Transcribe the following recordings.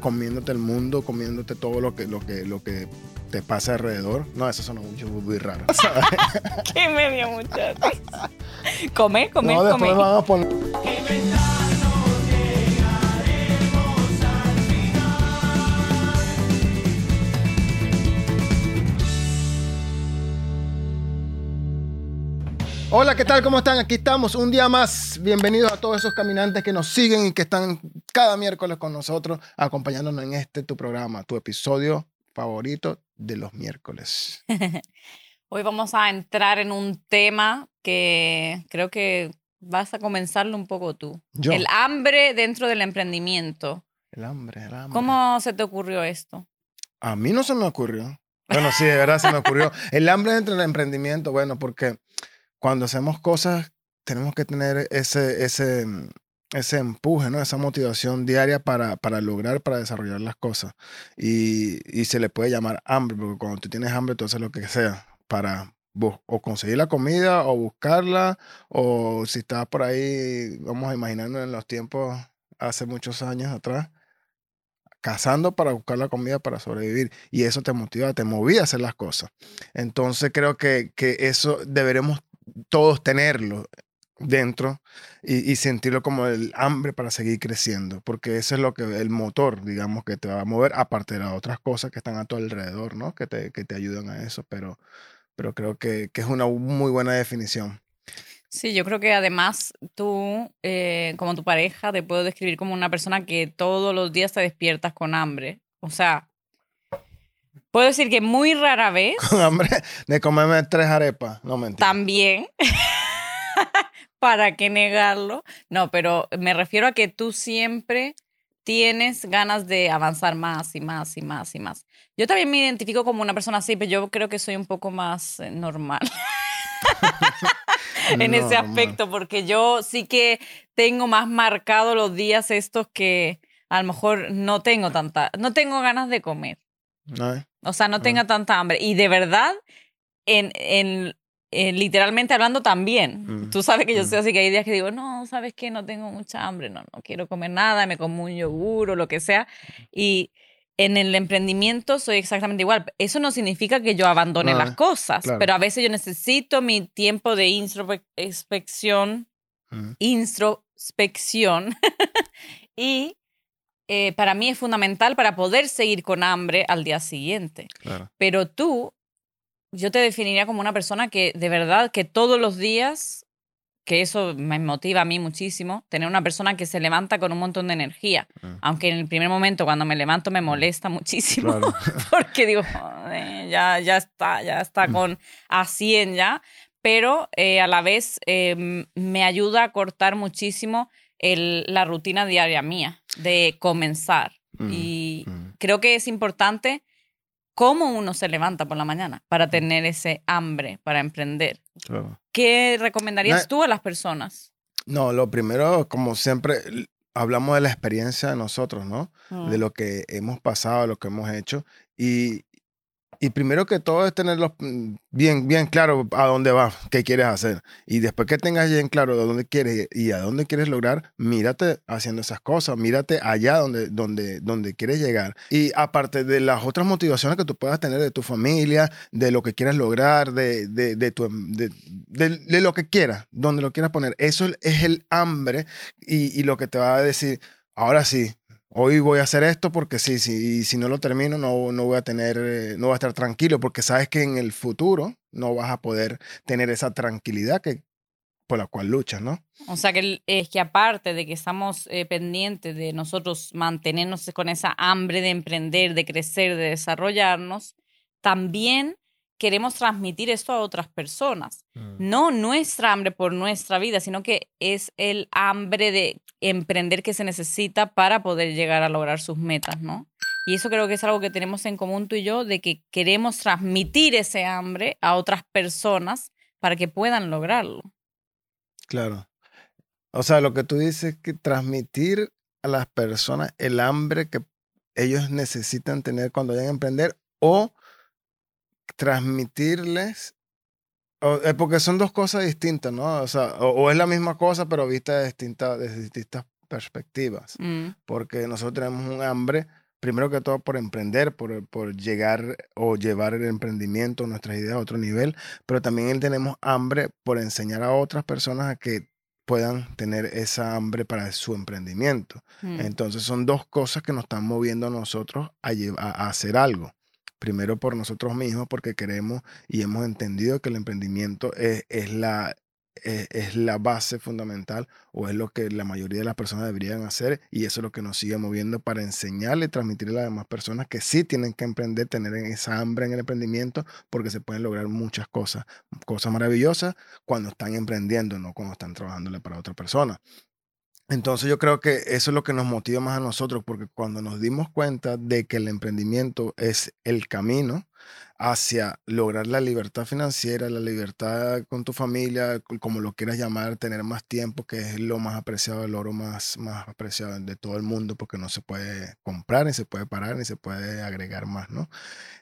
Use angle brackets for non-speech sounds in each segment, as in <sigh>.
comiéndote el mundo, comiéndote todo lo que, lo que, lo que te pasa alrededor. No, eso suena mucho muy raro. <laughs> ¿sabes? Qué medio muchacho. Come, come, no, después come. vamos a poner. Hola, ¿qué tal? ¿Cómo están? Aquí estamos un día más. Bienvenidos a todos esos caminantes que nos siguen y que están cada miércoles con nosotros, acompañándonos en este tu programa, tu episodio favorito de los miércoles. <laughs> Hoy vamos a entrar en un tema que creo que vas a comenzarlo un poco tú. Yo. El hambre dentro del emprendimiento. El hambre, el hambre. ¿Cómo se te ocurrió esto? A mí no se me ocurrió. Bueno, sí, de verdad se me ocurrió. <laughs> El hambre dentro del emprendimiento, bueno, porque cuando hacemos cosas tenemos que tener ese, ese, ese empuje, ¿no? Esa motivación diaria para, para lograr, para desarrollar las cosas. Y, y se le puede llamar hambre, porque cuando tú tienes hambre, tú haces lo que sea para o conseguir la comida o buscarla, o si estás por ahí, vamos a imaginarnos en los tiempos hace muchos años atrás, cazando para buscar la comida para sobrevivir. Y eso te motiva, te movía a hacer las cosas. Entonces creo que, que eso deberemos todos tenerlo dentro y, y sentirlo como el hambre para seguir creciendo, porque eso es lo que el motor, digamos, que te va a mover, aparte de las otras cosas que están a tu alrededor, ¿no? Que te, que te ayudan a eso, pero, pero creo que, que es una muy buena definición. Sí, yo creo que además tú, eh, como tu pareja, te puedo describir como una persona que todos los días te despiertas con hambre. O sea, puedo decir que muy rara <laughs> vez Con hambre de comerme tres arepas, no mentira. también. <laughs> ¿Para qué negarlo? No, pero me refiero a que tú siempre tienes ganas de avanzar más y más y más y más. Yo también me identifico como una persona así, pero yo creo que soy un poco más eh, normal <laughs> en ese Normal. aspecto, porque yo sí que tengo más marcado los días estos que a lo mejor no tengo tanta, no tengo ganas de comer. ¿No? O sea, no tenga tanta hambre. Y de verdad, en, en, en literalmente hablando también. Mm, Tú sabes que yo mm. soy así, que hay días que digo, no, ¿sabes qué? No tengo mucha hambre, no, no quiero comer nada, me como un yogur o lo que sea. Y en el emprendimiento soy exactamente igual. Eso no significa que yo abandone No, las cosas, claro. pero a veces yo necesito mi tiempo de introspección, Mm. introspección <laughs> y eh, para mí es fundamental para poder seguir con hambre al día siguiente. Claro. Pero tú, yo te definiría como una persona que de verdad que todos los días, que eso me motiva a mí muchísimo, tener una persona que se levanta con un montón de energía. Mm. Aunque en el primer momento cuando me levanto me molesta muchísimo. Claro. <laughs> Porque digo, "Joder, ya, ya está, ya está Mm. con a 100 ya. Pero eh, a la vez eh, m- me ayuda a cortar muchísimo el- la rutina diaria mía de comenzar. Mm, Y mm. creo que es importante cómo uno se levanta por la mañana para tener ese hambre para emprender. Claro. ¿Qué recomendarías Na- tú a las personas? No, lo primero, como siempre, hablamos de la experiencia de nosotros, ¿no? Mm. De lo que hemos pasado, lo que hemos hecho. Y, y primero que todo es tenerlo mm, bien, bien claro a dónde vas, qué quieres hacer. Y después que tengas bien claro de dónde quieres y a dónde quieres lograr, mírate haciendo esas cosas, mírate allá donde, donde, donde quieres llegar. Y aparte de las otras motivaciones que tú puedas tener de tu familia, de lo que quieras lograr, de, de, de, em- lo que quieras, donde lo quieras poner, eso es el hambre y lo que te va a decir, ahora sí, hoy voy a hacer esto porque sí, sí, y si no lo termino no, no voy a tener, eh, no voy a estar tranquilo porque sabes que en el futuro no vas a poder tener esa tranquilidad que, por la cual luchas, ¿no? O sea, que es que aparte de que estamos eh, pendientes de nosotros mantenernos con esa hambre de emprender, de crecer, de desarrollarnos, también queremos transmitir esto a otras personas. No nuestra hambre por nuestra vida, sino que es el hambre de emprender que se necesita para poder llegar a lograr sus metas, ¿no? Y eso creo que es algo que tenemos en común tú y yo, de que queremos transmitir ese hambre a otras personas para que puedan lograrlo. Claro. O sea, lo que tú dices es que transmitir a las personas el hambre que ellos necesitan tener cuando vayan a emprender o transmitirles, o- eh, porque son dos cosas distintas, ¿no? O sea, o, o es la misma cosa, pero vista de distintas, desde distintas perspectivas. Mm, Porque nosotros tenemos un hambre primero que todo por emprender, por, por llegar o llevar el emprendimiento, nuestras ideas a otro nivel, pero también tenemos hambre por enseñar a otras personas a que puedan tener esa hambre para su emprendimiento. Mm. Entonces son dos cosas que nos están moviendo a nosotros a, lle- a- a hacer algo. Primero por nosotros mismos, porque queremos y hemos entendido que el emprendimiento es, es la, es, es la base fundamental o es lo que la mayoría de las personas deberían hacer y eso es lo que nos sigue moviendo para enseñarle y transmitirle a las demás personas que sí tienen que emprender, tener esa hambre en el emprendimiento porque se pueden lograr muchas cosas, cosas maravillosas cuando están emprendiendo, no cuando están trabajándole para otra persona. Entonces yo creo que eso es lo que nos motiva más a nosotros, porque cuando nos dimos cuenta de que el emprendimiento es el camino hacia lograr la libertad financiera, la libertad con tu familia, como lo quieras llamar, tener más tiempo, que es lo más apreciado, el oro más, más apreciado de todo el mundo, porque no se puede comprar, ni se puede parar, ni se puede agregar más, ¿no?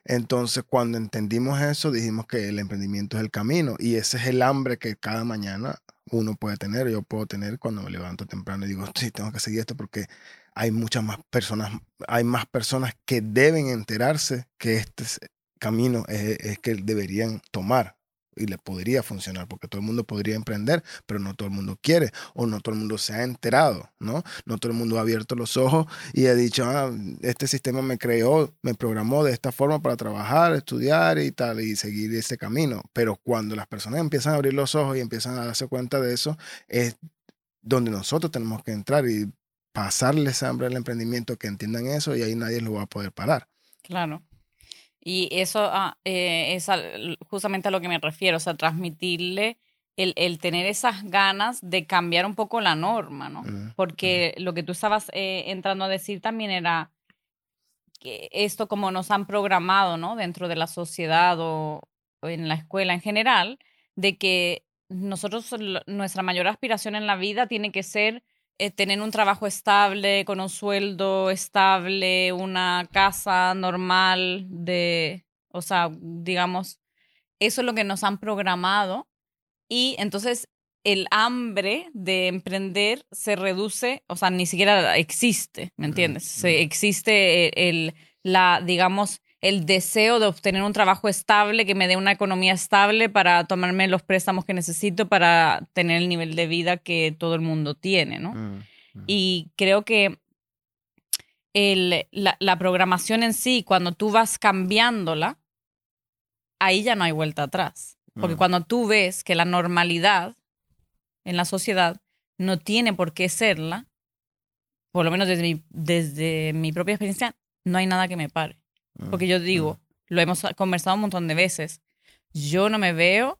Entonces, cuando entendimos eso, dijimos que el emprendimiento es el camino y ese es el hambre que cada mañana uno puede tener, yo puedo tener cuando me levanto temprano y digo, sí, tengo que seguir esto porque hay muchas más personas, hay más personas que deben enterarse que este es- camino es, es que deberían tomar y le podría funcionar porque todo el mundo podría emprender, pero no todo el mundo quiere o no todo el mundo se ha enterado, ¿no? No todo el mundo ha abierto los ojos y ha dicho, ah, este sistema me creó, me programó de esta forma para trabajar, estudiar y tal, y seguir ese camino. Pero cuando las personas empiezan a abrir los ojos y empiezan a darse cuenta de eso, es donde nosotros tenemos que entrar y pasarles hambre al emprendimiento, que entiendan eso y ahí nadie lo va a poder parar. Claro. Y eso ah, eh, es justamente a lo que me refiero, o sea, transmitirle el, el tener esas ganas de cambiar un poco la norma, ¿no? Porque lo que tú estabas eh, entrando a decir también era que esto como nos han programado, ¿no? Dentro de la sociedad o, o en la escuela en general, de que nosotros, nuestra mayor aspiración en la vida tiene que ser eh, tener un trabajo estable, con un sueldo estable, una casa normal de, o sea, digamos, eso es lo que nos han programado y entonces el hambre de emprender se reduce, o sea, ni siquiera existe, ¿me entiendes? Se existe el, el- la, digamos, el deseo de obtener un trabajo estable que me dé una economía estable para tomarme los préstamos que necesito para tener el nivel de vida que todo el mundo tiene, ¿no? Mm, mm. Y creo que el, la, la programación en sí, cuando tú vas cambiándola, ahí ya no hay vuelta atrás. Porque Mm. cuando tú ves que la normalidad en la sociedad no tiene por qué serla, por lo menos desde mi, desde mi propia experiencia, no hay nada que me pare. Mm, Porque yo digo, lo hemos conversado un montón de veces, yo no me veo,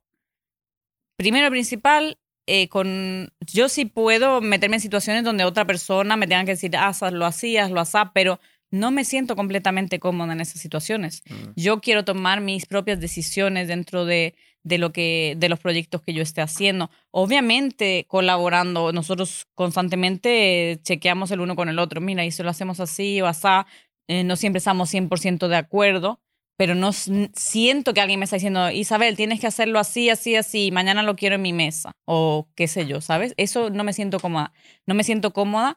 primero principal, eh, con, yo sí puedo meterme en situaciones donde otra persona me tenga que decir, "Ah, hazlo así, hazlo así, pero no me siento completamente cómoda en esas situaciones. mm, Yo quiero tomar mis propias decisiones dentro de, de lo que, de los proyectos que yo esté haciendo. Obviamente colaborando, nosotros constantemente eh, chequeamos el uno con el otro. Mira, y si lo hacemos así o asá, eh, no siempre estamos 100% de acuerdo, pero no siento que alguien me está diciendo, Isabel, tienes que hacerlo así, así, así, mañana lo quiero en mi mesa, o qué sé yo, ¿sabes? Eso no me siento cómoda. No me siento cómoda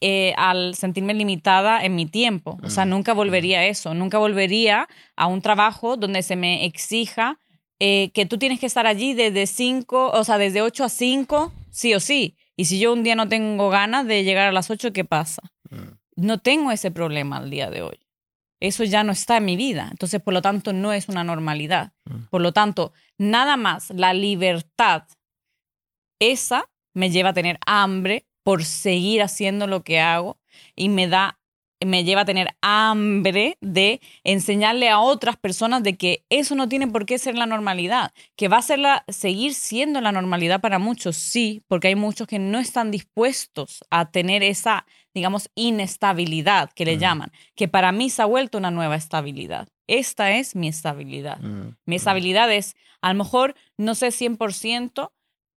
eh, al sentirme limitada en mi tiempo. O sea, Mm, nunca volvería a eso. Nunca volvería a un trabajo donde se me exija eh, que tú tienes que estar allí desde 5, o sea, desde 8 a 5, sí o sí. Y si yo un día no tengo ganas de llegar a las 8, ¿qué pasa? No tengo ese problema al día de hoy. Eso ya no está en mi vida. Entonces, por lo tanto, no es una normalidad. Mm. Por lo tanto, nada más la libertad, esa me lleva a tener hambre por seguir haciendo lo que hago y me da me lleva a tener hambre de enseñarle a otras personas de que eso no tiene por qué ser la normalidad, que va a ser la, seguir siendo la normalidad para muchos, sí, porque hay muchos que no están dispuestos a tener esa, digamos, inestabilidad que le Mm. llaman, que para mí se ha vuelto una nueva estabilidad. Esta es mi estabilidad. mm, Mi mm. estabilidad es, a lo mejor, no sé 100%,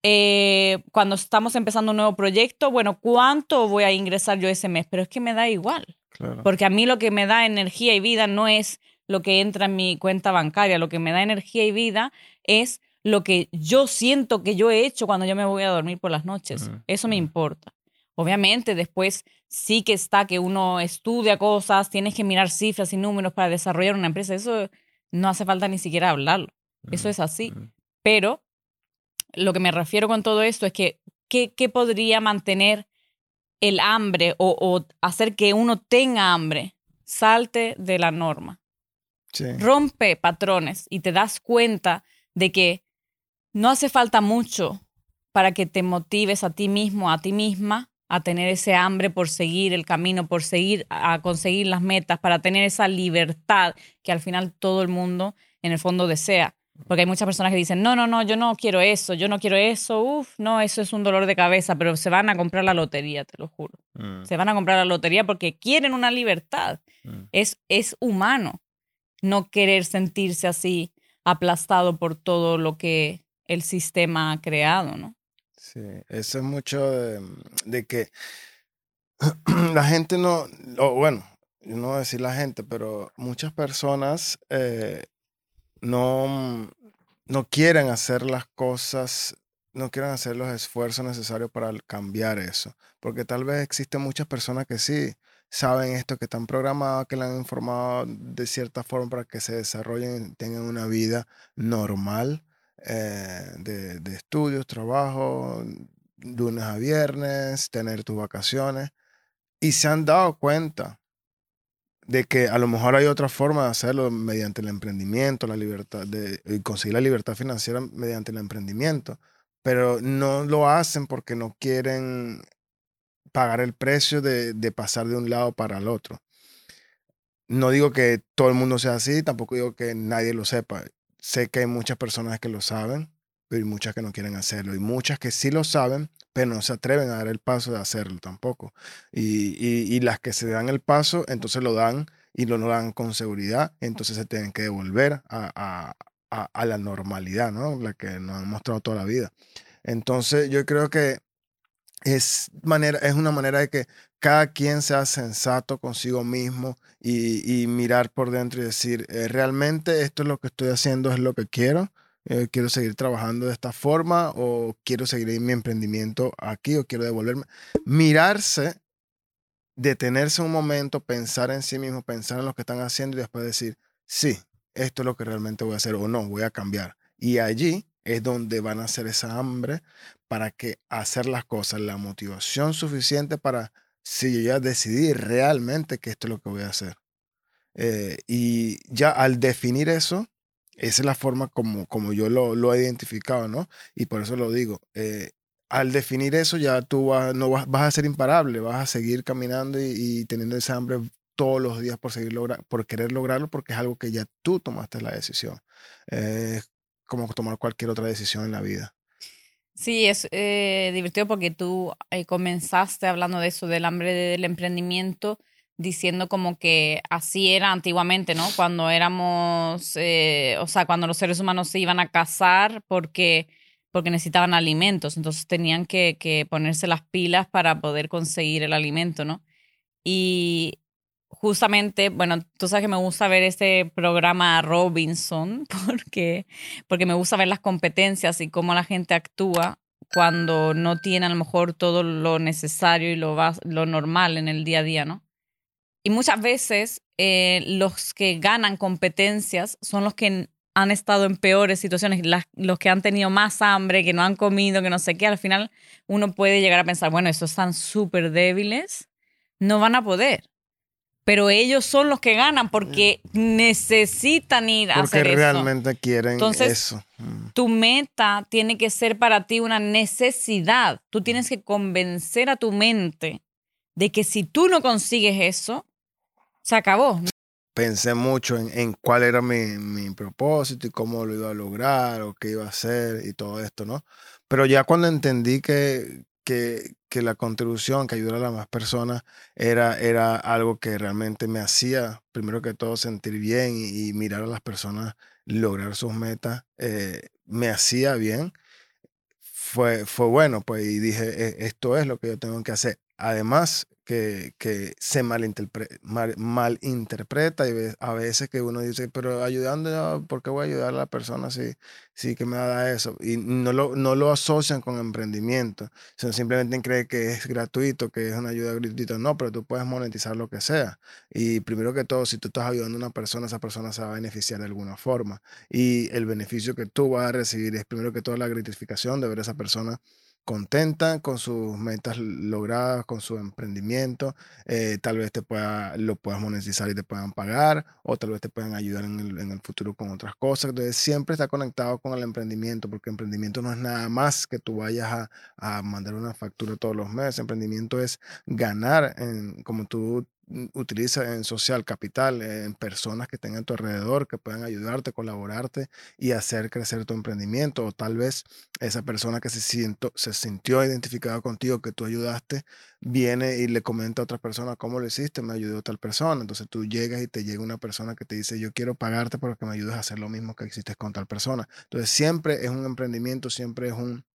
eh, cuando estamos empezando un nuevo proyecto, bueno, ¿cuánto voy a ingresar yo ese mes? Pero es que me da igual, Claro. porque a mí lo que me da energía y vida no es lo que entra en mi cuenta bancaria, lo que me da energía y vida es lo que yo siento que yo he hecho cuando yo me voy a dormir por las noches. Eso me importa. Obviamente, después sí que está que uno estudia cosas, tienes que mirar cifras y números para desarrollar una empresa. Eso no hace falta ni siquiera hablarlo. Eso es así. Pero lo que me refiero con todo esto es que, ¿qué, qué podría mantener el hambre o, o, hacer que uno tenga hambre? Salte de la norma. Rompe patrones y te das cuenta de que no hace falta mucho para que te motives a ti mismo, a ti misma, a tener ese hambre por seguir el camino, por seguir a conseguir las metas, para tener esa libertad que al final todo el mundo en el fondo desea. Porque hay muchas personas que dicen, no, no, no, yo no quiero eso, yo no quiero eso, uff, no, eso es un dolor de cabeza, pero se van a comprar la lotería, te lo juro. Mm. Se van a comprar la lotería porque quieren una libertad. Mm. Es, es humano no querer sentirse así aplastado por todo lo que el sistema ha creado, ¿no? Sí, eso es mucho de, que <clears throat> la gente no, o bueno, no voy a decir la gente, pero muchas personas eh, no, no quieren hacer las cosas, no quieren hacer los esfuerzos necesarios para cambiar eso, porque tal vez existen muchas personas que sí, saben esto, que están programados, que le han informado de cierta forma para que se desarrollen, tengan una vida normal eh, de, de, estudios, trabajo, lunes a viernes, tener tus vacaciones. Y se han dado cuenta de que a lo mejor hay otra forma de hacerlo mediante el emprendimiento, la libertad de conseguir la libertad financiera mediante el emprendimiento, pero no lo hacen porque no quieren pagar el precio de, pasar de un lado para el otro. No digo que todo el mundo sea así, tampoco digo que nadie lo sepa. Sé que hay muchas personas que lo saben, hay muchas que no quieren hacerlo. Y muchas que sí lo saben, pero no se atreven a dar el paso de hacerlo tampoco. Y, las que se dan el paso, entonces lo dan y lo, dan con seguridad, entonces se tienen que devolver a, a la normalidad, ¿no? La que nos han mostrado toda la vida. Entonces yo creo que es, manera, es una manera de que cada quien sea sensato consigo mismo y, mirar por dentro y decir, eh, realmente esto es lo que estoy haciendo, es lo que quiero. Eh, quiero seguir trabajando de esta forma o quiero seguir en mi emprendimiento aquí o quiero devolverme. Mirarse, detenerse un momento, pensar en sí mismo, pensar en lo que están haciendo y después decir, sí, esto es lo que realmente voy a hacer o no, voy a cambiar. Y allí es donde van a hacer esa hambre para que hacer las cosas, la motivación suficiente para si yo ya decidí realmente que esto es lo que voy a hacer. Eh, y ya al definir eso, esa es la forma como, como yo lo, he identificado, ¿no? Y por eso lo digo. Eh, al definir eso, ya tú vas, no vas, a ser imparable, vas a seguir caminando y, teniendo esa hambre todos los días por seguir por querer lograrlo, porque es algo que ya tú tomaste la decisión. Es como tomar cualquier otra decisión en la vida. Sí, es eh, divertido porque tú eh, comenzaste hablando de eso, del hambre del emprendimiento, diciendo como que así era antiguamente, ¿no? Cuando éramos, eh, o sea, cuando los seres humanos se iban a cazar porque, porque necesitaban alimentos, entonces tenían que, que ponerse las pilas para poder conseguir el alimento, ¿no? Y justamente, bueno, tú sabes que me gusta ver este programa Robinson <laughs> porque, porque me gusta ver las competencias y cómo la gente actúa cuando no tiene a lo mejor todo lo necesario y lo, lo normal en el día a día, ¿no? Y muchas veces eh, los que ganan competencias son los que han estado en peores situaciones, los que han tenido más hambre, que no han comido, que no sé qué, al final uno puede llegar a pensar, bueno, estos están súper débiles, no van a poder pero ellos son los que ganan porque necesitan ir a hacer eso. Porque realmente quieren eso. Mm. Tu meta tiene que ser para ti una necesidad. Tú tienes que convencer a tu mente de que si tú no consigues eso, se acabó. Pensé mucho en, cuál era mi, mi, propósito y cómo lo iba a lograr o qué iba a hacer y todo esto, ¿no? Pero ya cuando entendí que, que, que la contribución, que ayudara a las más personas, era, era algo que realmente me hacía, primero que todo, sentir bien y, mirar a las personas lograr sus metas, eh, me hacía bien. Fue, fue bueno, pues, y dije, e, esto es lo que yo tengo que hacer. Además, que, que se malinterpre- mal- malinterpreta y a veces que uno dice, pero ayudando, ¿por qué voy a ayudar a la persona si, si que me da eso? Y no lo, no lo asocian con emprendimiento, sino simplemente creen que es gratuito, que es una ayuda gratuita. No, pero tú puedes monetizar lo que sea. Y primero que todo, si tú estás ayudando a una persona, esa persona se va a beneficiar de alguna forma. Y el beneficio que tú vas a recibir es primero que todo la gratificación de ver a esa persona contenta con sus metas logradas, con su emprendimiento. eh, tal vez te pueda, lo puedas monetizar y te puedan pagar, o tal vez te puedan ayudar en el, en el futuro con otras cosas. Entonces, siempre está conectado con el emprendimiento, porque emprendimiento no es nada más que tú vayas a, a mandar una factura todos los meses. Emprendimiento es ganar, en, como tú mm, utilizas en social capital, en personas que estén a tu alrededor, que puedan ayudarte, colaborarte y hacer crecer tu emprendimiento. O tal vez esa persona que se, siento, se sintió identificada contigo, que tú ayudaste, viene y le comenta a otra persona cómo lo hiciste, me ayudó tal persona. Entonces tú llegas y te llega una persona que te dice, yo quiero pagarte porque me ayudes a hacer lo mismo que hiciste con tal persona. Entonces siempre es un emprendimiento, siempre es un,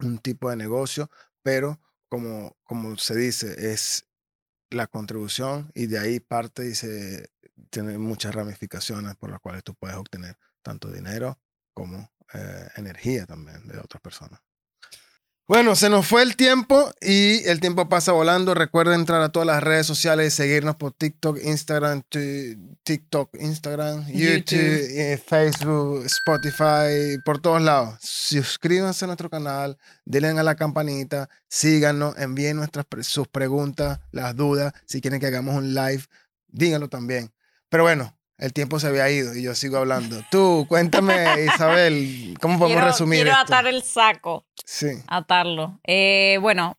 un tipo de negocio, pero como, como se dice, es la contribución y de ahí parte y se tiene muchas ramificaciones por las cuales tú puedes obtener tanto dinero como eh, energía también de otras personas. Bueno, se nos fue el tiempo y el tiempo pasa volando. Recuerda entrar a todas las redes sociales y seguirnos por TikTok, Instagram, TikTok, Instagram, YouTube, YouTube. eh, Facebook, Spotify, por todos lados. Suscríbanse a nuestro canal, denle a la campanita, síganos, envíen nuestras sus preguntas, las dudas. Si quieren que hagamos un live, díganlo también. Pero bueno, el tiempo se había ido y yo sigo hablando. Tú, cuéntame, <laughs> Isabel, ¿cómo podemos quiero, resumir quiero esto? atar el saco. Sí. atarlo. Eh, bueno,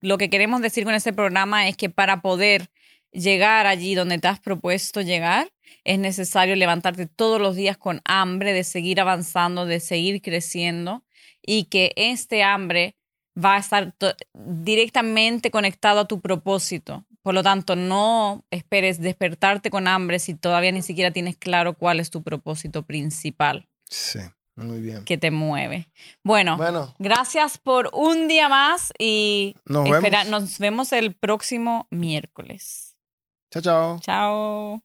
lo que queremos decir con este programa es que para poder llegar allí donde te has propuesto llegar, es necesario levantarte todos los días con hambre de seguir avanzando, de seguir creciendo y que este hambre va a estar directamente conectado a tu propósito. Por lo tanto, no esperes despertarte con hambre si todavía ni siquiera tienes claro cuál es tu propósito principal Sí, muy bien. que te mueve. Bueno, Bueno, Gracias por un día más y nos espera- vemos. nos vemos el próximo miércoles. Chao, chao. Chao.